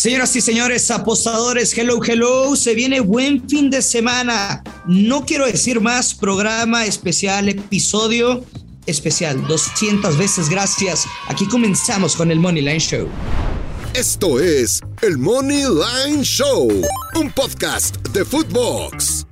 Señoras y señores, apostadores, hello, hello, se viene buen fin de semana. No quiero decir más, programa especial, episodio especial, 200 veces gracias. Aquí comenzamos con el Money Line Show. Esto es el Money Line Show, un podcast de Footbox.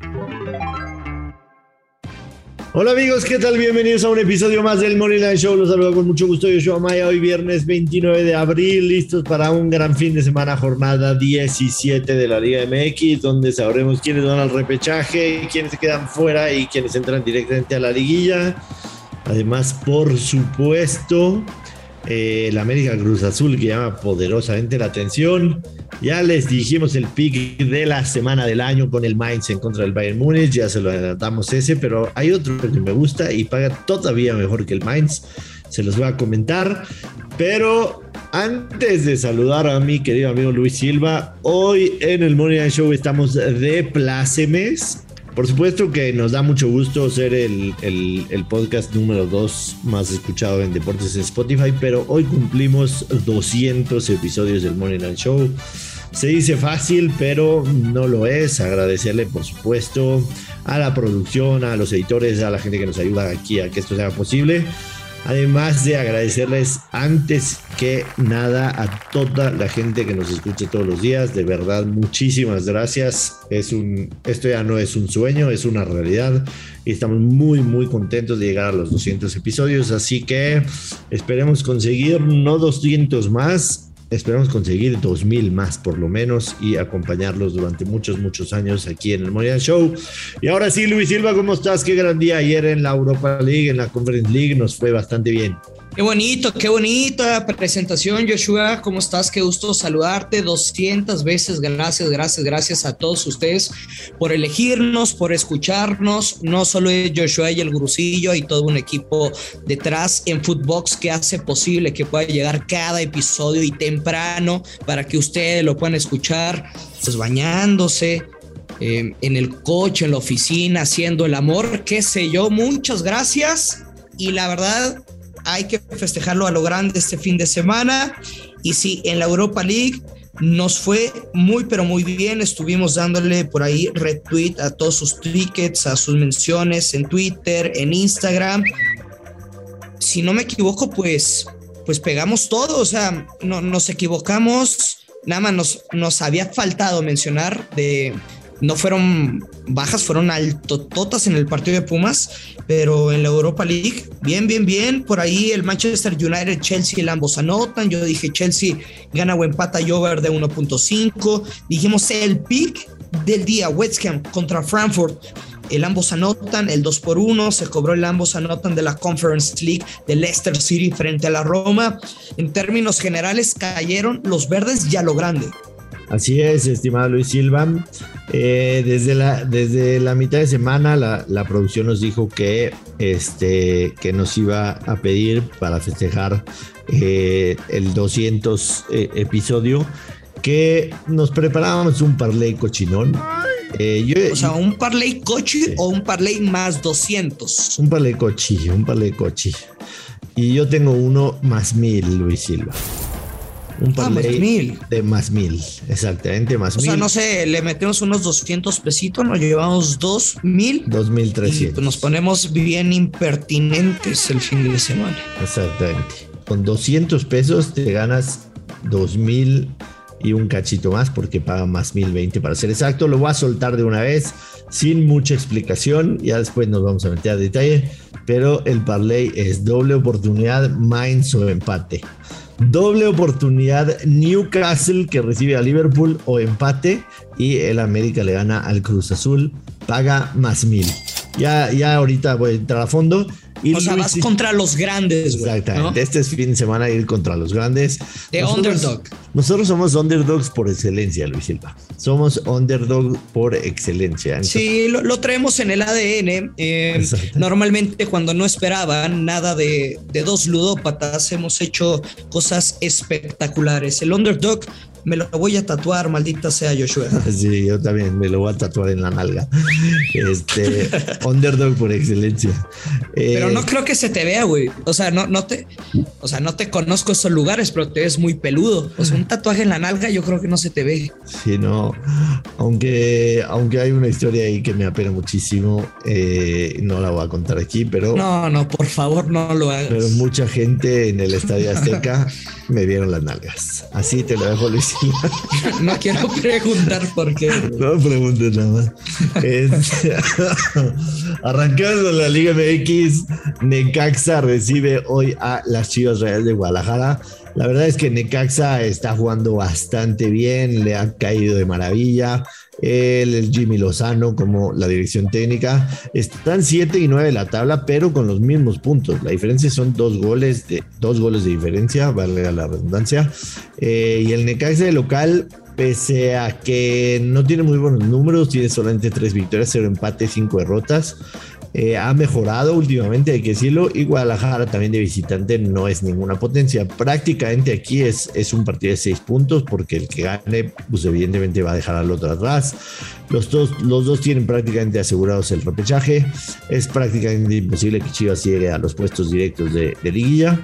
Hola amigos, ¿qué tal? Bienvenidos a un episodio más del Money Line Show. Los saludo con mucho gusto. Yo soy Maya. Hoy viernes 29 de abril, listos para un gran fin de semana, jornada 17 de la Liga MX, donde sabremos quiénes van al repechaje, quiénes se quedan fuera y quiénes entran directamente a la liguilla. Además, por supuesto, eh, el América Cruz Azul que llama poderosamente la atención. Ya les dijimos el pick de la semana del año con el Mainz en contra del Bayern Múnich, ya se lo adelantamos ese, pero hay otro que me gusta y paga todavía mejor que el Mainz. Se los voy a comentar, pero antes de saludar a mi querido amigo Luis Silva, hoy en el Morning Show estamos de plácemes por supuesto que nos da mucho gusto ser el, podcast número 2 más escuchado en deportes en Spotify, pero hoy cumplimos 200 episodios del Morning Night Show. Se dice fácil, pero no lo es. Agradecerle, por supuesto, a la producción, a los editores, a la gente que nos ayuda aquí a que esto sea posible. Además de agradecerles antes que nada a toda la gente que nos escucha todos los días. De verdad, muchísimas gracias. Es un, esto ya no es un sueño, es una realidad. Y estamos muy, muy contentos de llegar a los 200 episodios. Así que esperemos conseguir no 200 más, Esperamos conseguir 2000 más por lo menos y acompañarlos durante muchos, muchos años aquí en el Morian Show. Y ahora sí, Luis Silva, ¿cómo estás? Qué gran día ayer en la Europa League, en la Conference League, nos fue bastante bien. Qué bonito, qué bonita presentación, Joshua. ¿Cómo estás? Qué gusto saludarte 200 veces. Gracias, gracias, gracias a todos ustedes por elegirnos, por escucharnos. No solo es Joshua y el Grusillo, hay todo un equipo detrás en Footbox que hace posible que pueda llegar cada episodio y temprano para que ustedes lo puedan escuchar, pues bañándose, eh, en el coche, en la oficina, haciendo el amor, qué sé yo. Muchas gracias. Y la verdad, hay que festejarlo a lo grande este fin de semana. Y sí, en la Europa League nos fue muy, pero muy bien. Estuvimos dándole por ahí retweet a todos sus tickets, a sus menciones en Twitter, en Instagram. Si no me equivoco, pues, pues pegamos todo. O sea, no, nos equivocamos. Nada más nos, nos había faltado mencionar de no fueron bajas, fueron altototas en el partido de Pumas, pero en la Europa League, bien, bien, bien. Por ahí el Manchester United, Chelsea, el ambos anotan. Yo dije Chelsea gana o empata y over de 1.5. Dijimos el pick del día, West Ham contra Frankfurt. El ambos anotan, el 2 por 1 se cobró el ambos anotan de la Conference League de Leicester City frente a la Roma. En términos generales cayeron los verdes ya lo grande. Así es, estimado Luis Silva. Eh, desde, la, desde la mitad de semana la, producción nos dijo que, este, que nos iba a pedir para festejar eh, el 200 eh, episodio que nos preparábamos un parlay cochinón. o sea, un parlay cochi o un parlay más 200. Un parlay cochi, un parlay cochi. Y yo tengo uno más mil, Luis Silva. Un ah, parlay mil. de más mil, exactamente, más mil. O sea, no sé, le metemos unos 200 pesitos, nos llevamos dos mil. Dos mil trescientos. Nos ponemos bien impertinentes el fin de semana. Exactamente. Con 200 pesos te ganas dos mil y un cachito más porque paga más mil veinte para ser exacto. Lo voy a soltar de una vez sin mucha explicación. Ya después nos vamos a meter a detalle. Pero el parlay es doble oportunidad, minus o empate. Doble oportunidad Newcastle que recibe a Liverpool o empate y el América le gana al Cruz Azul, paga más mil. Ya, ya ahorita voy a entrar a fondo o sea, vas contra los grandes, güey. Exactamente. Este es fin de semana ir contra los grandes. De underdog. Nosotros somos underdogs por excelencia, Luis Silva. Somos underdog por excelencia. sí, lo, traemos en el ADN. Eh, normalmente, cuando no esperaban nada de, de dos ludópatas, hemos hecho cosas espectaculares. El underdog me lo voy a tatuar, maldita sea Joshua. Sí, yo también me lo voy a tatuar en la nalga. Este, underdog por excelencia. Pero no eh, creo que se te vea, güey. O sea, no, no te, o sea, no te conozco esos lugares, pero te ves muy peludo. O sea, un tatuaje en la nalga, yo creo que no se te ve. Sí, no. Aunque, aunque hay una historia ahí que me apena muchísimo, eh, no la voy a contar aquí, pero. No, no, por favor, no lo hagas. Pero mucha gente en el Estadio Azteca me vieron las nalgas. Así te lo dejo, Luis. no quiero preguntar por qué. No preguntes nada más. Arrancando la Liga MX, Necaxa recibe hoy a las Chivas Reales de Guadalajara. La verdad es que Necaxa está jugando bastante bien, le ha caído de maravilla. El Jimmy Lozano como la dirección técnica. Están 7 y 9 de la tabla, pero con los mismos puntos. La diferencia son dos goles de, dos goles de diferencia, vale la redundancia. Eh, y el Necaxa de local pese a que no tiene muy buenos números, tiene solamente tres victorias, cero empates, cinco derrotas. Eh, ha mejorado últimamente, hay que decirlo, y Guadalajara también de visitante no es ninguna potencia. Prácticamente aquí es, es un partido de seis puntos, porque el que gane, pues evidentemente va a dejar al otro atrás. Los dos, los dos tienen prácticamente asegurados el repechaje. Es prácticamente imposible que Chivas llegue a los puestos directos de, de liguilla.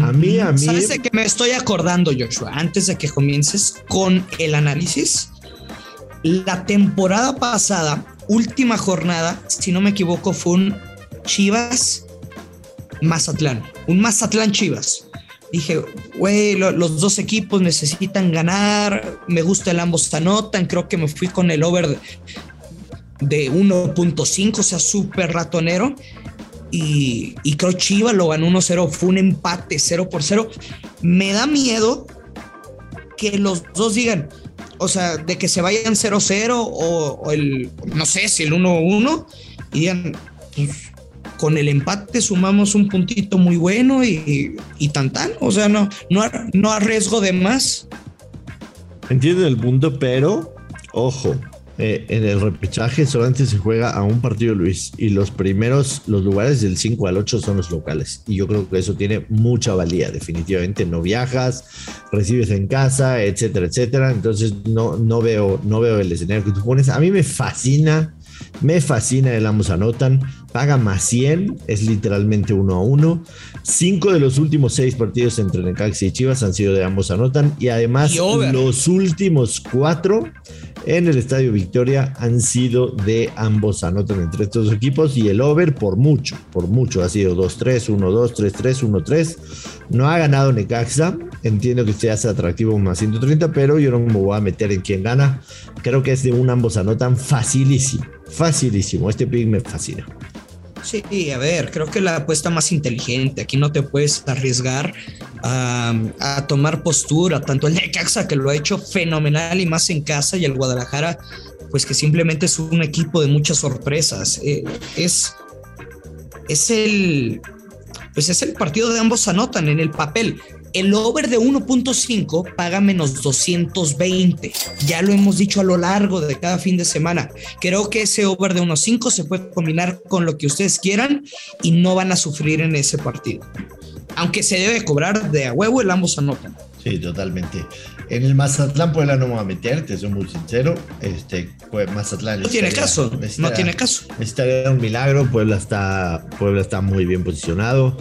A mí, a mí. ¿Sabes de que me estoy acordando, Joshua? Antes de que comiences con el análisis. La temporada pasada última jornada, si no me equivoco, fue un Chivas Mazatlán, un Mazatlán Chivas. Dije, güey, los dos equipos necesitan ganar, me gusta el ambos anotan, creo que me fui con el over de, 1.5, o sea, súper ratonero. Y, y, creo Chivas lo ganó 1-0, fue un empate 0 por 0. Me da miedo que los dos digan, o sea, de que se vayan 0-0 o, el, no sé, si el 1-1 y digan, pues, con el empate sumamos un puntito muy bueno y, y tan tan, o sea, no, no, no arriesgo de más. Entiendo el punto, pero ojo, eh, en el repechaje solamente se juega a un partido, Luis, y los primeros, los lugares del 5 al 8 son los locales. Y yo creo que eso tiene mucha valía, definitivamente. No viajas, recibes en casa, etcétera, etcétera. Entonces no, no, veo, no veo el escenario que tú pones. A mí me fascina, me fascina el ambos anotan. Paga más 100, es literalmente uno a uno. Cinco de los últimos seis partidos entre Necaxa y Chivas han sido de ambos anotan. Y además, los últimos cuatro en el Estadio Victoria han sido de ambos anotan entre estos equipos y el over por mucho, por mucho ha sido 2-3, 1-2, 3-3, 1-3. No ha ganado Necaxa, entiendo que se hace atractivo más 130, pero yo no me voy a meter en quién gana. Creo que es de un ambos anotan facilísimo, facilísimo. Este pick me fascina. Sí, a ver, creo que la apuesta más inteligente. Aquí no te puedes arriesgar a, tomar postura, tanto el Necaxa que lo ha hecho fenomenal y más en casa y el Guadalajara, pues que simplemente es un equipo de muchas sorpresas. Eh, es, es el, pues es el partido de ambos anotan en el papel. El over de 1.5 paga menos 220. Ya lo hemos dicho a lo largo de cada fin de semana. Creo que ese over de 1.5 se puede combinar con lo que ustedes quieran y no van a sufrir en ese partido. Aunque se debe cobrar de a huevo, el ambos anotan. Sí, totalmente. En el Mazatlán Puebla no me voy a meter, te soy muy sincero. Este, pues Mazatlán. No tiene caso, no tiene caso. Estaría un milagro. Puebla está, Puebla está muy bien posicionado.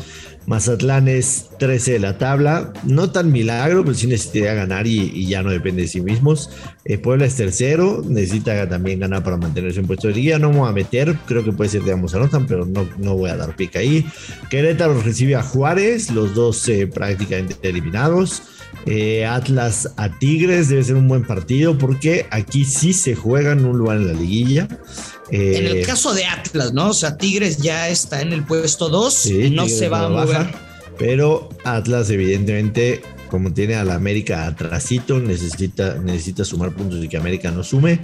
Mazatlán es 13 de la tabla, no tan milagro, pero sí necesitaría ganar y, ya no depende de sí mismos. Eh, Puebla es tercero, necesita también ganar para mantenerse en puesto de liga. No me voy a meter, creo que puede ser de ambos anotan, pero no, no voy a dar pica ahí. Querétaro recibe a Juárez, los dos eh, prácticamente eliminados. Eh, Atlas a Tigres debe ser un buen partido porque aquí sí se juega en un lugar en la liguilla en el eh, caso de Atlas, ¿no? O sea, Tigres ya está en el puesto 2 y no se va a mover. pero Atlas, evidentemente, como tiene a la América atrasito, necesita, necesita sumar puntos y que América no sume.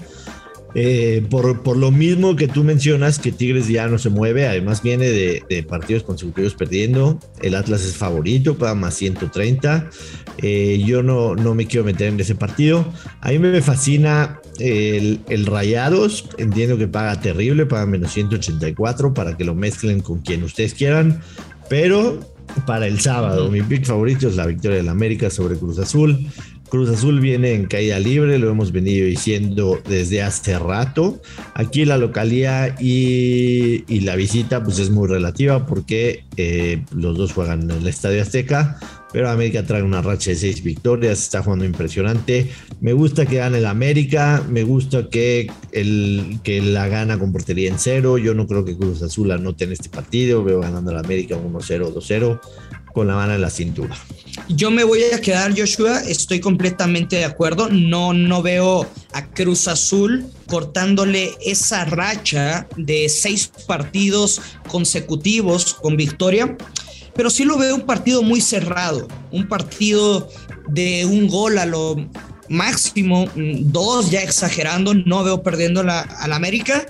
Eh, por, lo mismo que tú mencionas, que Tigres ya no se mueve, además viene de, partidos consecutivos perdiendo. El Atlas es favorito, paga más 130. Eh, yo no, no me quiero meter en ese partido. A mí me fascina el, el, Rayados. Entiendo que paga terrible, paga menos 184 para que lo mezclen con quien ustedes quieran. Pero para el sábado. Mi pick favorito es la victoria del América sobre Cruz Azul. Cruz Azul viene en caída libre, lo hemos venido diciendo desde hace rato. Aquí la localía y, la visita pues es muy relativa porque eh, los dos juegan en el Estadio Azteca pero América trae una racha de seis victorias, está jugando impresionante. Me gusta que gane el América, me gusta que, que la gana con portería en cero. Yo no creo que Cruz Azul anote en este partido, veo ganando el América 1-0, 2-0 con la mano en la cintura. Yo me voy a quedar, Joshua, estoy completamente de acuerdo. No, no veo a Cruz Azul cortándole esa racha de seis partidos consecutivos con victoria pero sí lo veo un partido muy cerrado, un partido de un gol a lo máximo, mm, dos ya exagerando, no veo perdiendo la, al América.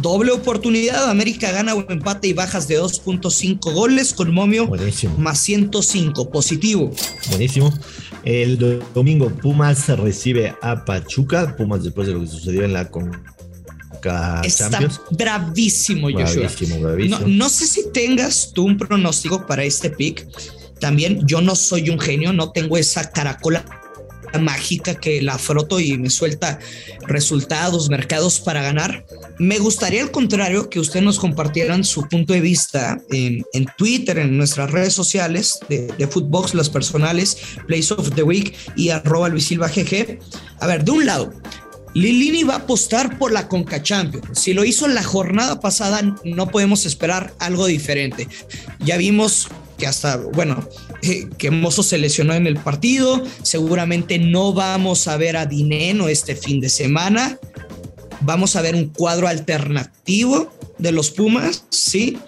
Doble oportunidad, América gana o empate y bajas de 2.5 goles con momio más 105, positivo. Buenísimo. El domingo Pumas recibe a Pachuca, Pumas después de lo que sucedió en la con Está bravísimo, Joshua. No, sé si tengas tú un pronóstico para este pick. También yo no soy un genio, no tengo esa caracola mágica que la froto y me suelta resultados, mercados para ganar. Me gustaría al contrario que ustedes nos compartieran su punto de vista en, Twitter, en nuestras redes sociales de, de Footbox, las personales, Place of the Week y arroba Luis Silva GG. A ver, de un lado, Lilini va a apostar por la Conca Champions. Si lo hizo en la jornada pasada, no podemos esperar algo diferente. Ya vimos que hasta, bueno, eh, que Mozo se lesionó en el partido. Seguramente no vamos a ver a Dineno este fin de semana. Vamos a ver un cuadro alternativo de los Pumas, ¿sí?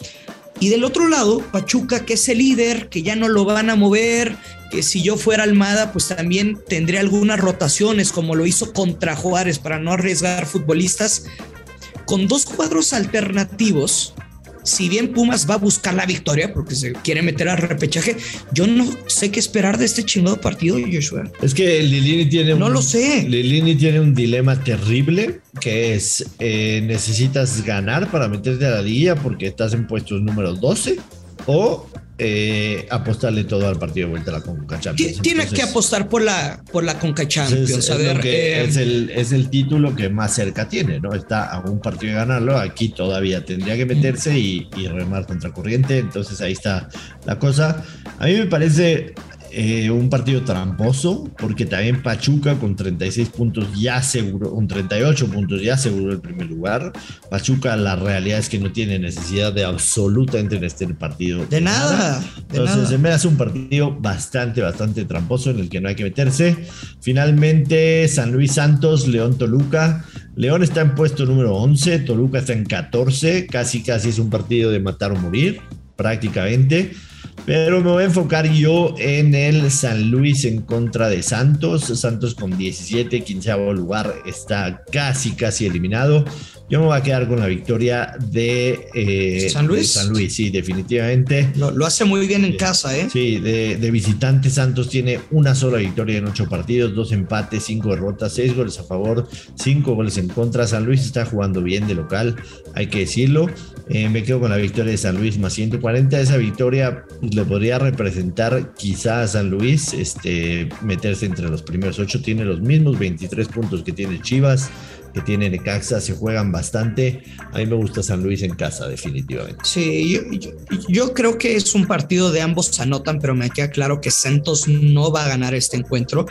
Y del otro lado, Pachuca, que es el líder, que ya no lo van a mover, que si yo fuera Almada, pues también tendría algunas rotaciones, como lo hizo contra Juárez, para no arriesgar futbolistas. Con dos cuadros alternativos, si bien Pumas va a buscar la victoria porque se quiere meter al repechaje, yo no sé qué esperar de este chingado partido, Joshua. Es que Lilini tiene no lo sé. Lilini tiene un dilema terrible que es eh, necesitas ganar para meterte a la liga porque estás en puestos número 12 o eh, apostarle todo al partido de vuelta a la Conca Champions. Tiene que apostar por la, por la Conca Champions. Eh, es, el, es el título que más cerca tiene, ¿no? Está a un partido de ganarlo, aquí todavía tendría que meterse y, y remar contra corriente, entonces ahí está la cosa. A mí me parece eh, un partido tramposo, porque también Pachuca con 36 puntos ya aseguró, con 38 puntos ya aseguró el primer lugar. Pachuca, la realidad es que no tiene necesidad de absolutamente en este partido. De, nada. Entonces, se me hace un partido bastante, bastante tramposo en el que no hay que meterse. Finalmente, San Luis Santos, León Toluca. León está en puesto número 11, Toluca está en 14, casi casi es un partido de matar o morir, prácticamente. Pero me voy a enfocar yo en el San Luis en contra de Santos. Santos con 17, 15 lugar está casi, casi eliminado. Yo me voy a quedar con la victoria de, eh, San Luis. San Luis, sí, definitivamente. Lo, hace muy bien en casa, ¿eh? Sí, de, de, visitante Santos tiene una sola victoria en ocho partidos, dos empates, cinco derrotas, seis goles a favor, cinco goles en contra. San Luis está jugando bien de local, hay que decirlo. Eh, me quedo con la victoria de San Luis más 140. Esa victoria le podría representar quizá a San Luis este, meterse entre los primeros ocho. Tiene los mismos 23 puntos que tiene Chivas que tiene Necaxa, se juegan bastante. A mí me gusta San Luis en casa, definitivamente. Sí, yo, creo que es un partido de ambos anotan, pero me queda claro que Santos no va a ganar este encuentro.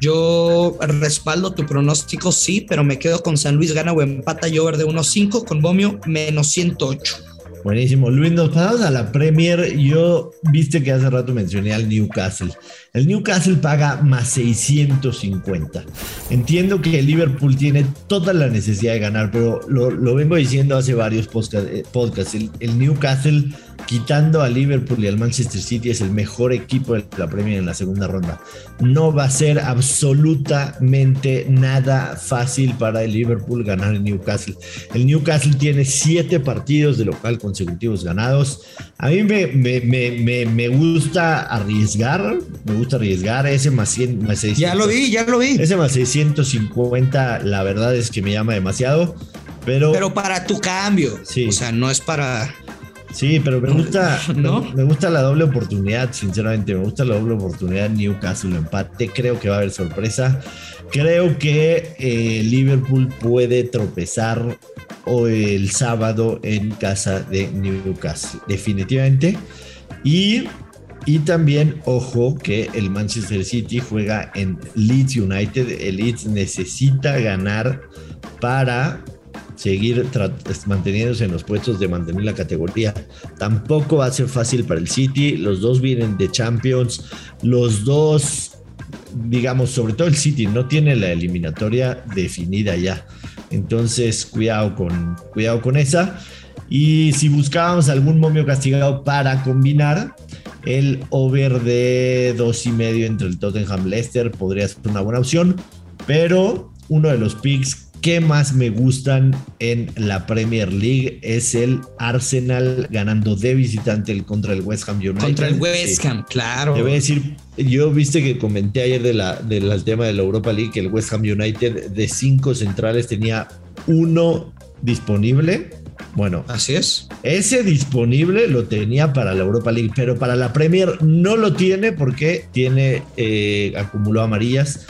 Yo respaldo tu pronóstico, sí, pero me quedo con San Luis gana o empata yo de 1-5 con Bomio menos 108. Buenísimo. Luis, nos pasamos a la Premier. Yo viste que hace rato mencioné al Newcastle. El Newcastle paga más 650. Entiendo que el Liverpool tiene toda la necesidad de ganar, pero lo, vengo diciendo hace varios eh, podcasts. el Newcastle quitando a Liverpool y al Manchester City, es el mejor equipo de la Premier en la segunda ronda. No va a ser absolutamente nada fácil para el Liverpool ganar el Newcastle. El Newcastle tiene siete partidos de local consecutivos ganados. A mí me, me, gusta arriesgar, me gusta arriesgar ese más, 100, más 600. Ya lo vi, ya lo vi. Ese más 650, la verdad es que me llama demasiado. Pero, pero para tu cambio, sí. o sea, no es para Sí, pero me gusta, me, gusta la doble oportunidad, sinceramente, me gusta la doble oportunidad Newcastle empate, creo que va a haber sorpresa, creo que eh, Liverpool puede tropezar el sábado en casa de Newcastle, definitivamente, y, y también, ojo, que el Manchester City juega en Leeds United, el Leeds necesita ganar para seguir manteniéndose en los puestos de mantener la categoría. Tampoco va a ser fácil para el City. Los dos vienen de Champions. Los dos, digamos, sobre todo el City, no tiene la eliminatoria definida ya. Entonces, cuidado con, cuidado con esa. Y si buscábamos algún momio castigado para combinar, el over de dos y medio entre el Tottenham Leicester podría ser una buena opción. Pero uno de los picks que más me gustan en la Premier League es el Arsenal ganando de visitante el contra el West Ham United. Contra el West Ham, claro. Te voy a decir, yo viste que comenté ayer de la, del tema de la Europa League que el West Ham United de cinco centrales tenía uno disponible. Bueno, así es. Ese disponible lo tenía para la Europa League, pero para la Premier no lo tiene porque tiene eh, acumuló amarillas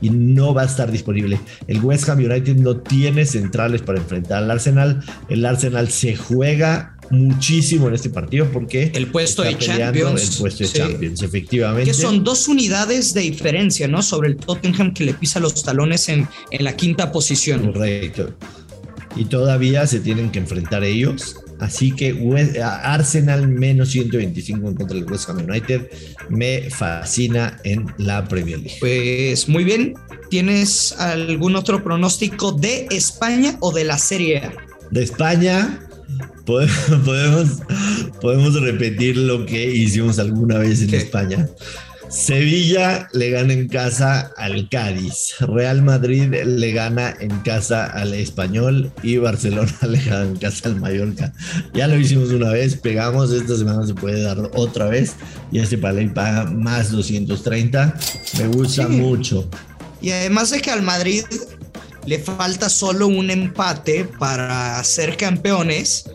y no va a estar disponible. El West Ham United no tiene centrales para enfrentar al Arsenal. El Arsenal se juega muchísimo en este partido porque el puesto de Champions, el puesto de Champions, efectivamente. Que son dos unidades de diferencia, ¿no? Sobre el Tottenham que le pisa los talones en, en la quinta posición. Correcto. Y todavía se tienen que enfrentar ellos. Así que Arsenal menos 125 contra el West Ham United me fascina en la Premier League. Pues muy bien. ¿Tienes algún otro pronóstico de España o de la Serie A? De España, podemos, podemos repetir lo que hicimos alguna vez en España. Sevilla le gana en casa al Cádiz, Real Madrid le gana en casa al Español y Barcelona le gana en casa al Mallorca. Ya lo hicimos una vez, pegamos, esta semana se puede dar otra vez y este palay paga más 230. Me gusta mucho. Y además de que al Madrid le falta solo un empate para ser campeones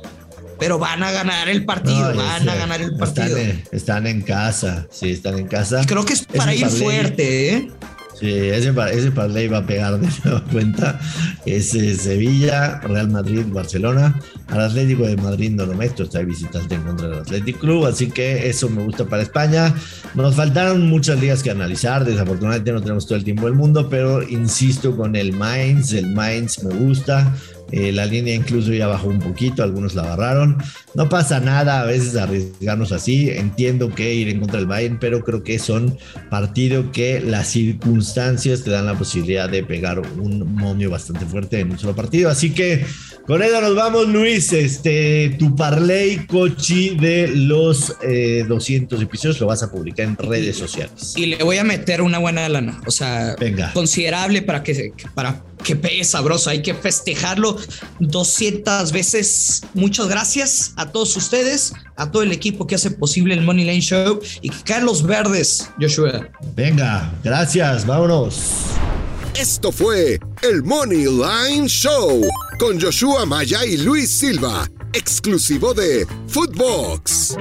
pero van a ganar el partido, van a ganar el partido. Están, en casa, sí, están en casa. Creo que es para ir fuerte, ¿eh? Sí, ese, ese parlay va a pegar de nueva cuenta. Es Sevilla, Real Madrid, Barcelona. Al Atlético de Madrid no lo meto, está visitante en contra del Athletic Club, así que eso me gusta para España. Nos faltaron muchas ligas que analizar, desafortunadamente no tenemos todo el tiempo del mundo, pero insisto con el Mainz, el Mainz me gusta. Eh, la línea incluso ya bajó un poquito, algunos la agarraron. No pasa nada a veces arriesgarnos así. Entiendo que ir en contra del Bayern, pero creo que son partidos que las circunstancias te dan la posibilidad de pegar un momio bastante fuerte en un solo partido. Así que con eso nos vamos, Luis. Este, tu parlay cochi de los 200 eh, episodios lo vas a publicar en redes sociales. Y le voy a meter una buena lana, o sea, considerable para que para que pegue sabroso. Hay que festejarlo 200 veces. Muchas gracias a todos ustedes, a todo el equipo que hace posible el Money Lane Show y que caen los verdes, Joshua. Venga, gracias, vámonos. Esto fue el Money Line Show con Joshua Maya y Luis Silva, exclusivo de Footbox.